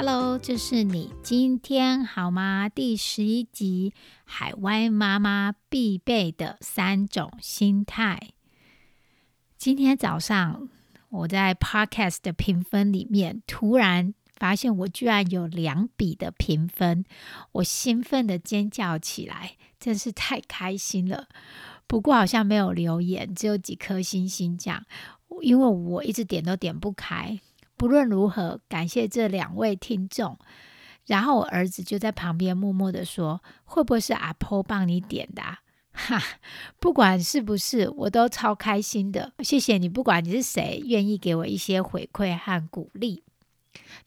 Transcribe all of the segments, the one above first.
Hello，这是你今天好吗？第十一集，海外妈妈必备的三种心态。今天早上。我在 Podcast 的评分里面，突然发现我居然有两笔的评分，我兴奋的尖叫起来，真是太开心了。不过好像没有留言，只有几颗星星这样，因为我一直点都点不开。不论如何，感谢这两位听众。然后我儿子就在旁边默默的说：“会不会是阿婆帮你点的？” 哈，不管是不是，我都超开心的。谢谢你，不管你是谁，愿意给我一些回馈和鼓励。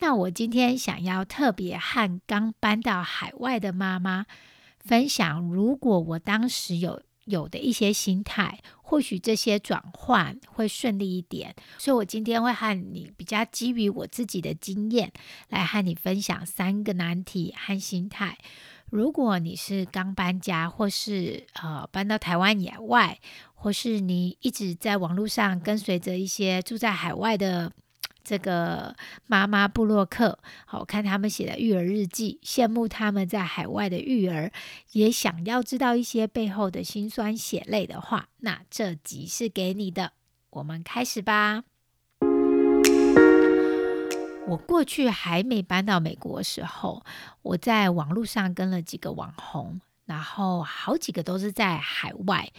那我今天想要特别和刚搬到海外的妈妈分享，如果我当时有有的一些心态，或许这些转换会顺利一点。所以我今天会和你比较基于我自己的经验，来和你分享三个难题和心态。如果你是刚搬家，或是呃搬到台湾以外，或是你一直在网络上跟随着一些住在海外的这个妈妈布洛克，好看他们写的育儿日记，羡慕他们在海外的育儿，也想要知道一些背后的辛酸血泪的话，那这集是给你的。我们开始吧。我过去还没搬到美国的时候，我在网络上跟了几个网红，然后好几个都是在海外。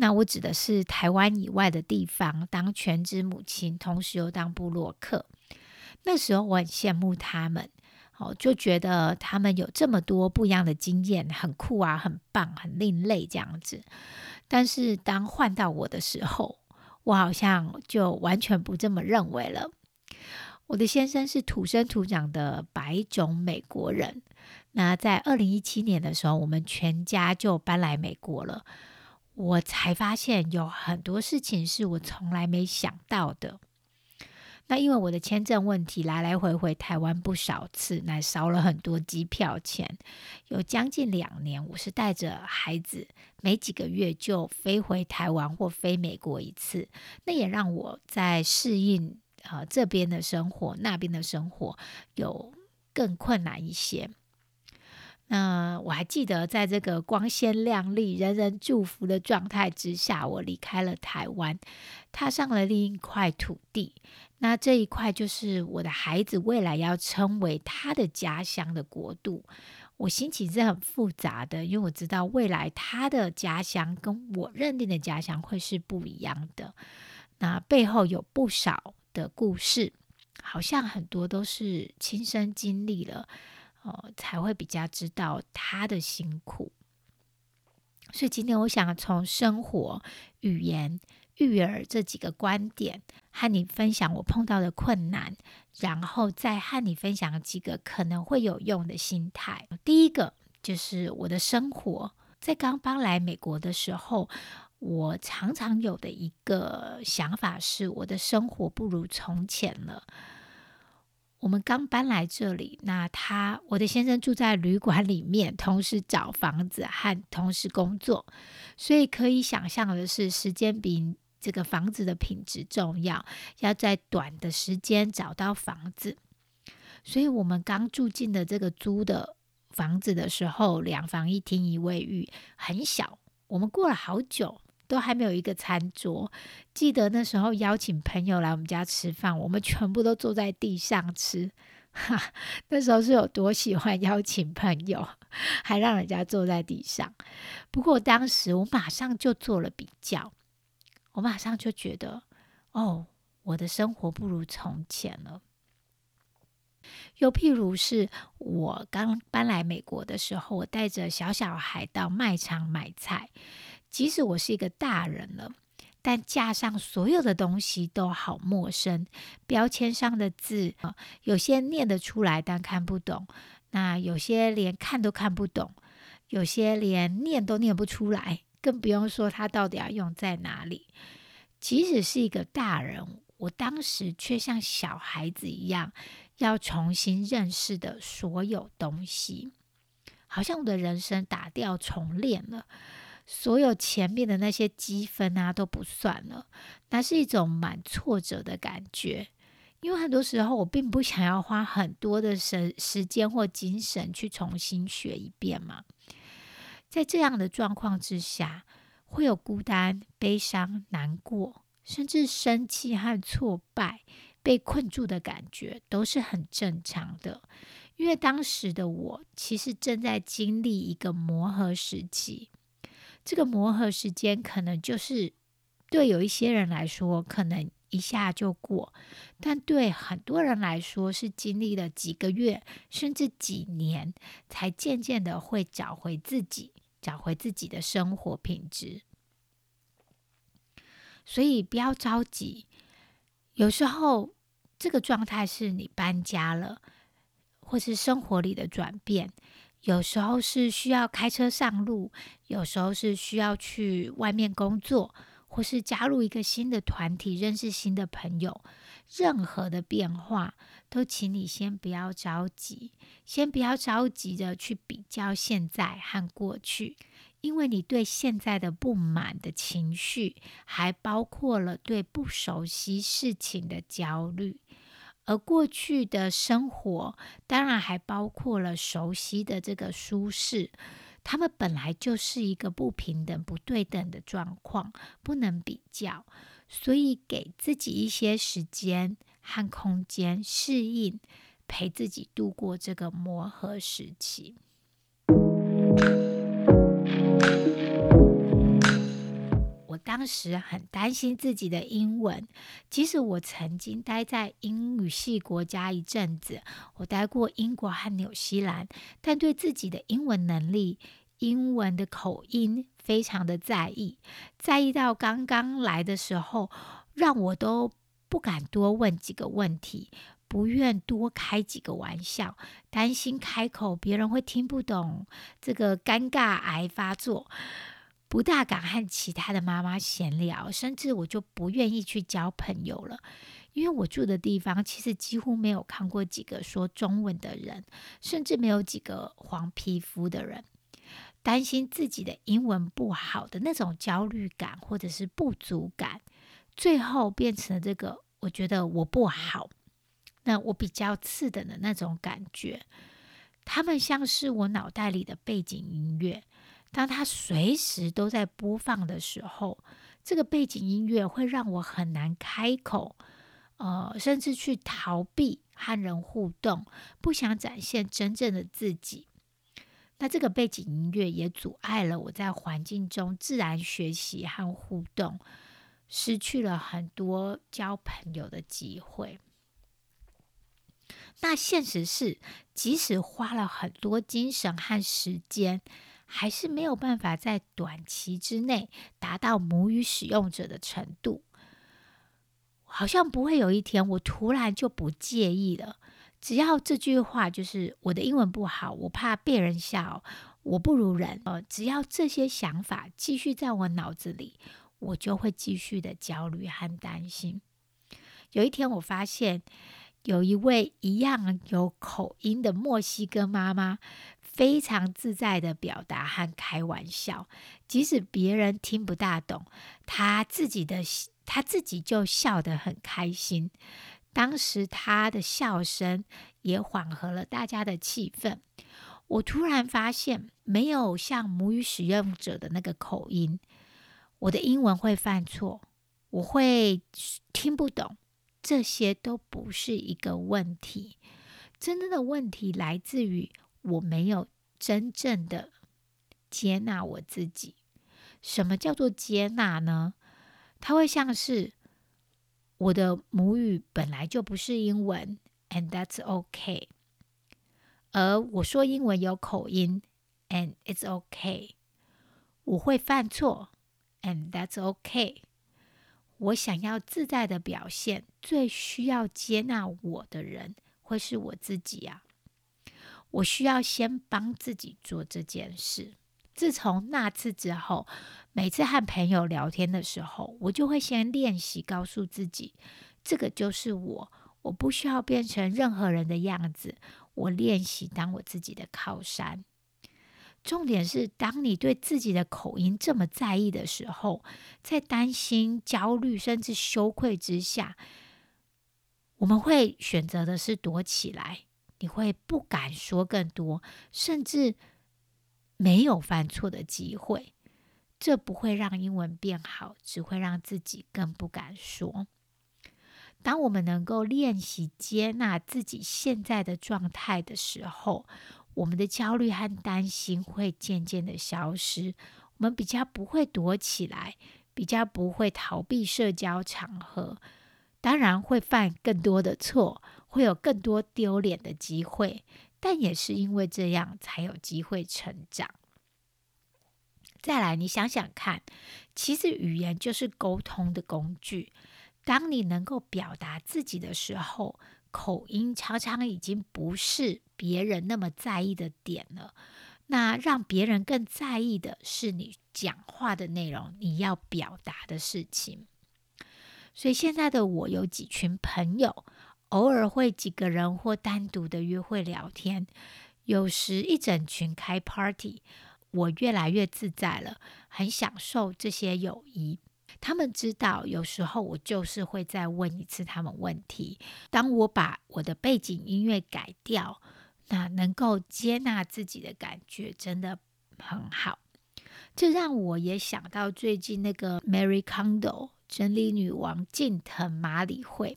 那我指的是台湾以外的地方，当全职母亲，同时又当布洛克。那时候我很羡慕他们，哦，就觉得他们有这么多不一样的经验，很酷啊，很棒，很另类这样子。但是当换到我的时候，我好像就完全不这么认为了。我的先生是土生土长的白种美国人。那在二零一七年的时候，我们全家就搬来美国了。我才发现有很多事情是我从来没想到的。那因为我的签证问题，来来回回台湾不少次，那烧了很多机票钱。有将近两年，我是带着孩子，每几个月就飞回台湾或飞美国一次。那也让我在适应。呃，这边的生活，那边的生活有更困难一些。那我还记得，在这个光鲜亮丽、人人祝福的状态之下，我离开了台湾，踏上了另一块土地。那这一块就是我的孩子未来要称为他的家乡的国度。我心情是很复杂的，因为我知道未来他的家乡跟我认定的家乡会是不一样的。那背后有不少。的故事好像很多都是亲身经历了，哦，才会比较知道他的辛苦。所以今天我想从生活、语言、育儿这几个观点和你分享我碰到的困难，然后再和你分享几个可能会有用的心态。第一个就是我的生活，在刚搬来美国的时候。我常常有的一个想法是，我的生活不如从前了。我们刚搬来这里，那他我的先生住在旅馆里面，同时找房子和同时工作，所以可以想象的是，时间比这个房子的品质重要，要在短的时间找到房子。所以我们刚住进的这个租的房子的时候，两房一厅一卫浴，很小。我们过了好久。都还没有一个餐桌，记得那时候邀请朋友来我们家吃饭，我们全部都坐在地上吃。哈，那时候是有多喜欢邀请朋友，还让人家坐在地上。不过当时我马上就做了比较，我马上就觉得，哦，我的生活不如从前了。又譬如是我刚搬来美国的时候，我带着小小孩到卖场买菜。即使我是一个大人了，但架上所有的东西都好陌生，标签上的字，有些念得出来，但看不懂。那有些连看都看不懂，有些连念都念不出来，更不用说它到底要用在哪里。即使是一个大人，我当时却像小孩子一样，要重新认识的所有东西，好像我的人生打掉重练了，所有前面的那些积分啊都不算了，那是一种蛮挫折的感觉。因为很多时候我并不想要花很多的时时间或精神去重新学一遍嘛，在这样的状况之下，会有孤单、悲伤、难过，甚至生气和挫败、被困住的感觉，都是很正常的。因为当时的我其实正在经历一个磨合时期，这个磨合时间可能就是对有一些人来说，可能。一下就过，但对很多人来说是经历了几个月甚至几年，才渐渐的会找回自己，找回自己的生活品质。所以不要着急，有时候这个状态是你搬家了，或是生活里的转变，有时候是需要开车上路，有时候是需要去外面工作。或是加入一个新的团体，认识新的朋友，任何的变化都请你先不要着急，先不要着急的去比较现在和过去，因为你对现在的不满的情绪，还包括了对不熟悉事情的焦虑，而过去的生活当然还包括了熟悉的这个舒适。他们本来就是一个不平等、不对等的状况，不能比较，所以给自己一些时间和空间适应，陪自己度过这个磨合时期。当时很担心自己的英文，即使我曾经待在英语系国家一阵子，我待过英国和纽西兰，但对自己的英文能力、英文的口音非常的在意，在意到刚刚来的时候，让我都不敢多问几个问题，不愿多开几个玩笑，担心开口别人会听不懂，这个尴尬癌发作。不大敢和其他的妈妈闲聊，甚至我就不愿意去交朋友了，因为我住的地方其实几乎没有看过几个说中文的人，甚至没有几个黄皮肤的人。担心自己的英文不好的那种焦虑感或者是不足感，最后变成了这个我觉得我不好，那我比较次等的那种感觉。他们像是我脑袋里的背景音乐。当他随时都在播放的时候，这个背景音乐会让我很难开口，呃，甚至去逃避和人互动，不想展现真正的自己。那这个背景音乐也阻碍了我在环境中自然学习和互动，失去了很多交朋友的机会。那现实是，即使花了很多精神和时间。还是没有办法在短期之内达到母语使用者的程度。好像不会有一天我突然就不介意了。只要这句话就是我的英文不好，我怕被人笑，我不如人。呃，只要这些想法继续在我脑子里，我就会继续的焦虑和担心。有一天我发现。有一位一样有口音的墨西哥妈妈，非常自在的表达和开玩笑，即使别人听不大懂，他自己的他自己就笑得很开心。当时他的笑声也缓和了大家的气氛。我突然发现，没有像母语使用者的那个口音，我的英文会犯错，我会听不懂。这些都不是一个问题，真正的问题来自于我没有真正的接纳我自己。什么叫做接纳呢？它会像是我的母语本来就不是英文，and that's okay。而我说英文有口音，and it's okay。我会犯错，and that's okay。我想要自在的表现，最需要接纳我的人会是我自己啊！我需要先帮自己做这件事。自从那次之后，每次和朋友聊天的时候，我就会先练习告诉自己，这个就是我，我不需要变成任何人的样子。我练习当我自己的靠山。重点是，当你对自己的口音这么在意的时候，在担心、焦虑甚至羞愧之下，我们会选择的是躲起来。你会不敢说更多，甚至没有犯错的机会。这不会让英文变好，只会让自己更不敢说。当我们能够练习接纳自己现在的状态的时候，我们的焦虑和担心会渐渐的消失。我们比较不会躲起来，比较不会逃避社交场合。当然会犯更多的错，会有更多丢脸的机会，但也是因为这样才有机会成长。再来，你想想看，其实语言就是沟通的工具。当你能够表达自己的时候，口音常常已经不是别人那么在意的点了。那让别人更在意的是你讲话的内容，你要表达的事情。所以现在的我有几群朋友，偶尔会几个人或单独的约会聊天，有时一整群开 party。我越来越自在了，很享受这些友谊。他们知道，有时候我就是会再问一次他们问题。当我把我的背景音乐改掉，那能够接纳自己的感觉真的很好。这让我也想到最近那个 Mary Kondo 真理女王近藤麻里惠，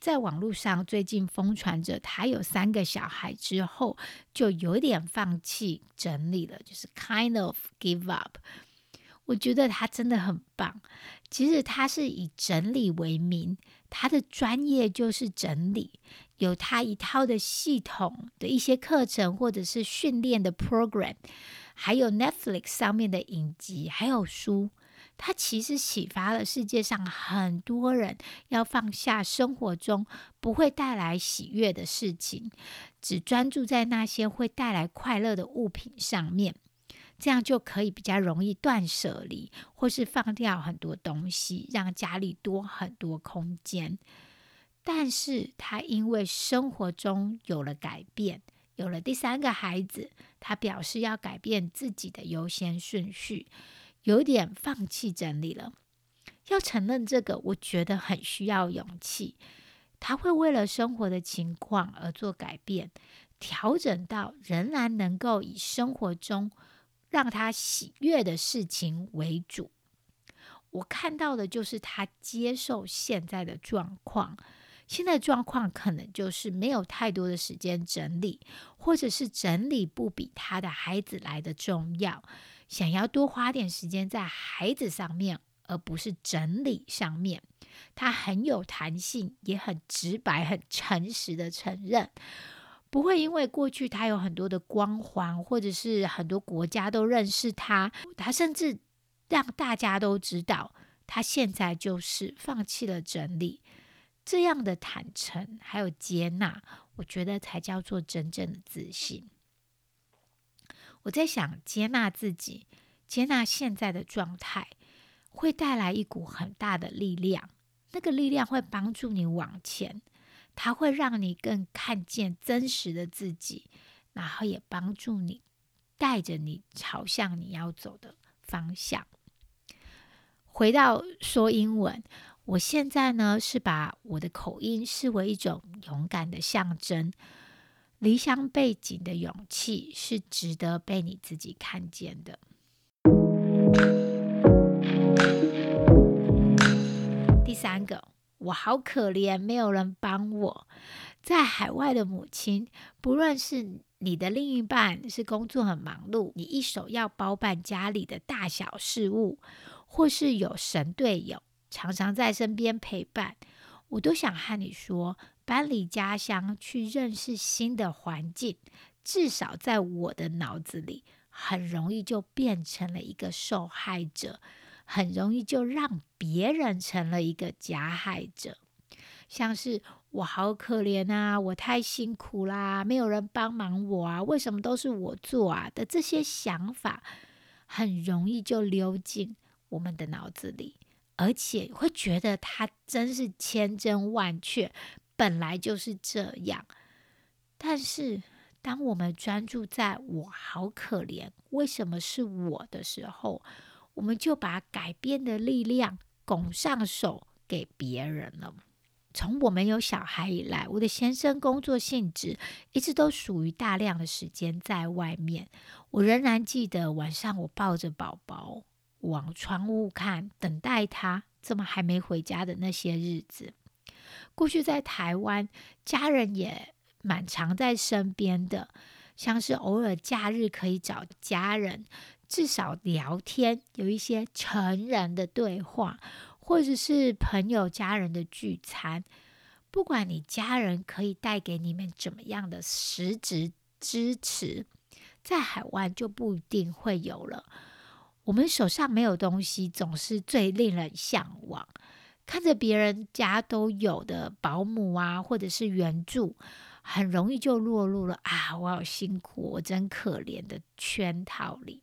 在网络上最近疯传着她有三个小孩之后就有点放弃整理了，就是 kind of give up。我觉得他真的很棒。其实他是以整理为名，他的专业就是整理，有他一套的系统的一些课程或者是训练的 program，还有 Netflix 上面的影集，还有书。他其实启发了世界上很多人要放下生活中不会带来喜悦的事情，只专注在那些会带来快乐的物品上面。这样就可以比较容易断舍离，或是放掉很多东西，让家里多很多空间。但是他因为生活中有了改变，有了第三个孩子，他表示要改变自己的优先顺序，有点放弃整理了。要承认这个，我觉得很需要勇气。他会为了生活的情况而做改变，调整到仍然能够以生活中。让他喜悦的事情为主。我看到的就是他接受现在的状况。现在状况可能就是没有太多的时间整理，或者是整理不比他的孩子来的重要。想要多花点时间在孩子上面，而不是整理上面。他很有弹性，也很直白、很诚实的承认。不会因为过去他有很多的光环，或者是很多国家都认识他，他甚至让大家都知道他现在就是放弃了整理。这样的坦诚还有接纳，我觉得才叫做真正的自信。我在想，接纳自己，接纳现在的状态，会带来一股很大的力量。那个力量会帮助你往前。它会让你更看见真实的自己，然后也帮助你带着你朝向你要走的方向。回到说英文，我现在呢是把我的口音视为一种勇敢的象征。离乡背景的勇气是值得被你自己看见的。第三个。我好可怜，没有人帮我。在海外的母亲，不论是你的另一半是工作很忙碌，你一手要包办家里的大小事务，或是有神队友常常在身边陪伴，我都想和你说：搬离家乡去认识新的环境，至少在我的脑子里，很容易就变成了一个受害者。很容易就让别人成了一个加害者，像是我好可怜啊，我太辛苦啦，没有人帮忙我啊，为什么都是我做啊的这些想法，很容易就溜进我们的脑子里，而且会觉得它真是千真万确，本来就是这样。但是，当我们专注在我好可怜，为什么是我的时候，我们就把改变的力量拱上手给别人了。从我们有小孩以来，我的先生工作性质一直都属于大量的时间在外面。我仍然记得晚上我抱着宝宝往窗户看，等待他怎么还没回家的那些日子。过去在台湾，家人也蛮常在身边的，像是偶尔假日可以找家人，至少聊天，有一些成人的对话。或者是朋友、家人的聚餐，不管你家人可以带给你们怎么样的实质支持，在海外就不一定会有了。我们手上没有东西，总是最令人向往。看着别人家都有的保姆啊，或者是援助，很容易就落入了啊，我好辛苦，我真可怜的圈套里。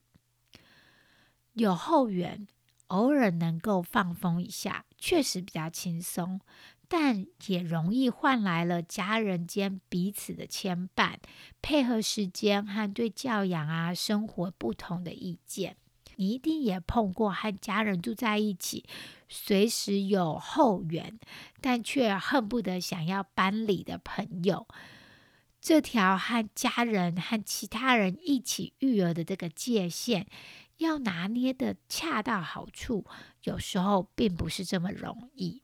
有后援。偶尔能够放风一下，确实比较轻松，但也容易换来了家人间彼此的牵绊、配合时间和对教养啊生活不同的意见。你一定也碰过和家人住在一起，随时有后援，但却恨不得想要搬离的朋友。这条和家人和其他人一起育儿的这个界限。要拿捏的恰到好处，有时候并不是这么容易。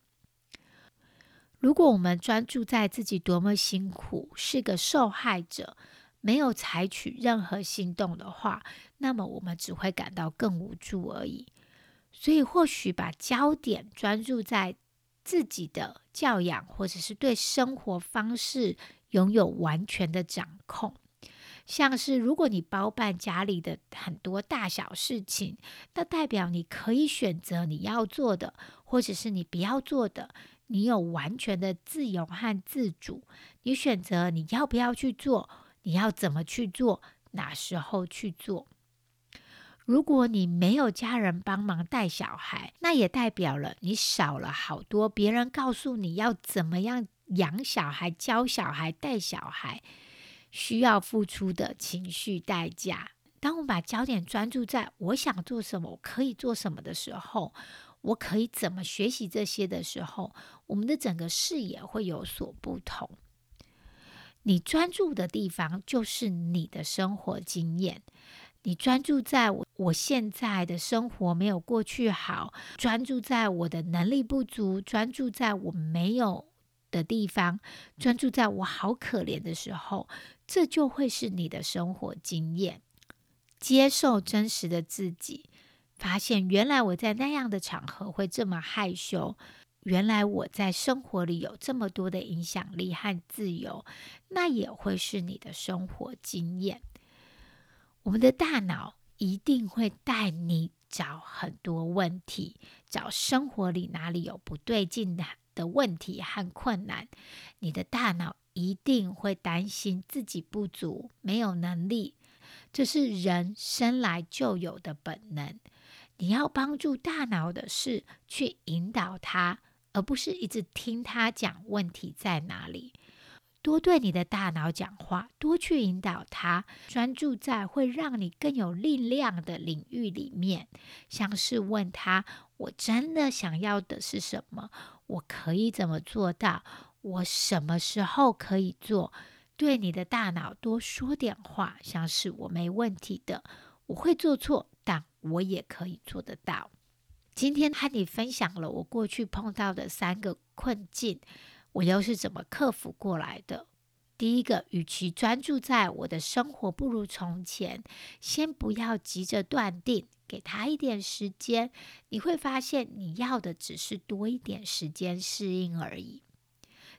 如果我们专注在自己多么辛苦，是个受害者，没有采取任何行动的话，那么我们只会感到更无助而已。所以，或许把焦点专注在自己的教养，或者是对生活方式拥有完全的掌控。像是如果你包办家里的很多大小事情，那代表你可以选择你要做的，或者是你不要做的，你有完全的自由和自主。你选择你要不要去做，你要怎么去做，哪时候去做。如果你没有家人帮忙带小孩，那也代表了你少了好多别人告诉你要怎么样养小孩、教小孩、带小孩。需要付出的情绪代价。当我们把焦点专注在我想做什么，我可以做什么的时候，我可以怎么学习这些的时候，我们的整个视野会有所不同。你专注的地方就是你的生活经验。你专注在我我现在的生活没有过去好，专注在我的能力不足，专注在我没有的地方，专注在我好可怜的时候。这就会是你的生活经验。接受真实的自己，发现原来我在那样的场合会这么害羞，原来我在生活里有这么多的影响力和自由，那也会是你的生活经验。我们的大脑一定会带你找很多问题，找生活里哪里有不对劲的的问题和困难，你的大脑。一定会担心自己不足、没有能力，这是人生来就有的本能。你要帮助大脑的是去引导他，而不是一直听他讲问题在哪里。多对你的大脑讲话，多去引导他，专注在会让你更有力量的领域里面，像是问他：“我真的想要的是什么？我可以怎么做到？”我什么时候可以做？对你的大脑多说点话，像是我没问题的，我会做错，但我也可以做得到。今天和你分享了我过去碰到的三个困境，我又是怎么克服过来的？第一个，与其专注在我的生活不如从前，先不要急着断定，给他一点时间，你会发现你要的只是多一点时间适应而已。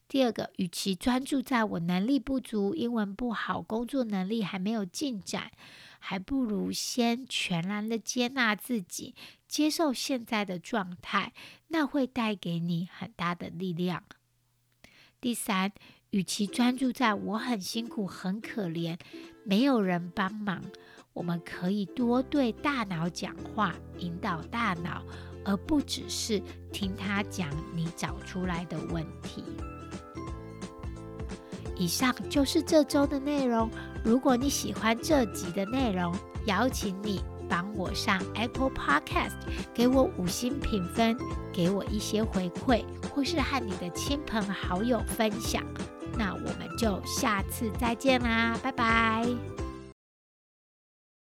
第二个，与其专注在我能力不足、英文不好、工作能力还没有进展，还不如先全然的接纳自己，接受现在的状态，那会带给你很大的力量。第三，与其专注在我很辛苦、很可怜，没有人帮忙，我们可以多对大脑讲话，引导大脑，而不只是听他讲你找出来的问题。以上就是这周的内容。如果你喜欢这集的内容，邀请你帮我上 Apple Podcast，给我五星评分，给我一些回馈，或是和你的亲朋好友分享。那我们就下次再见啦，拜拜。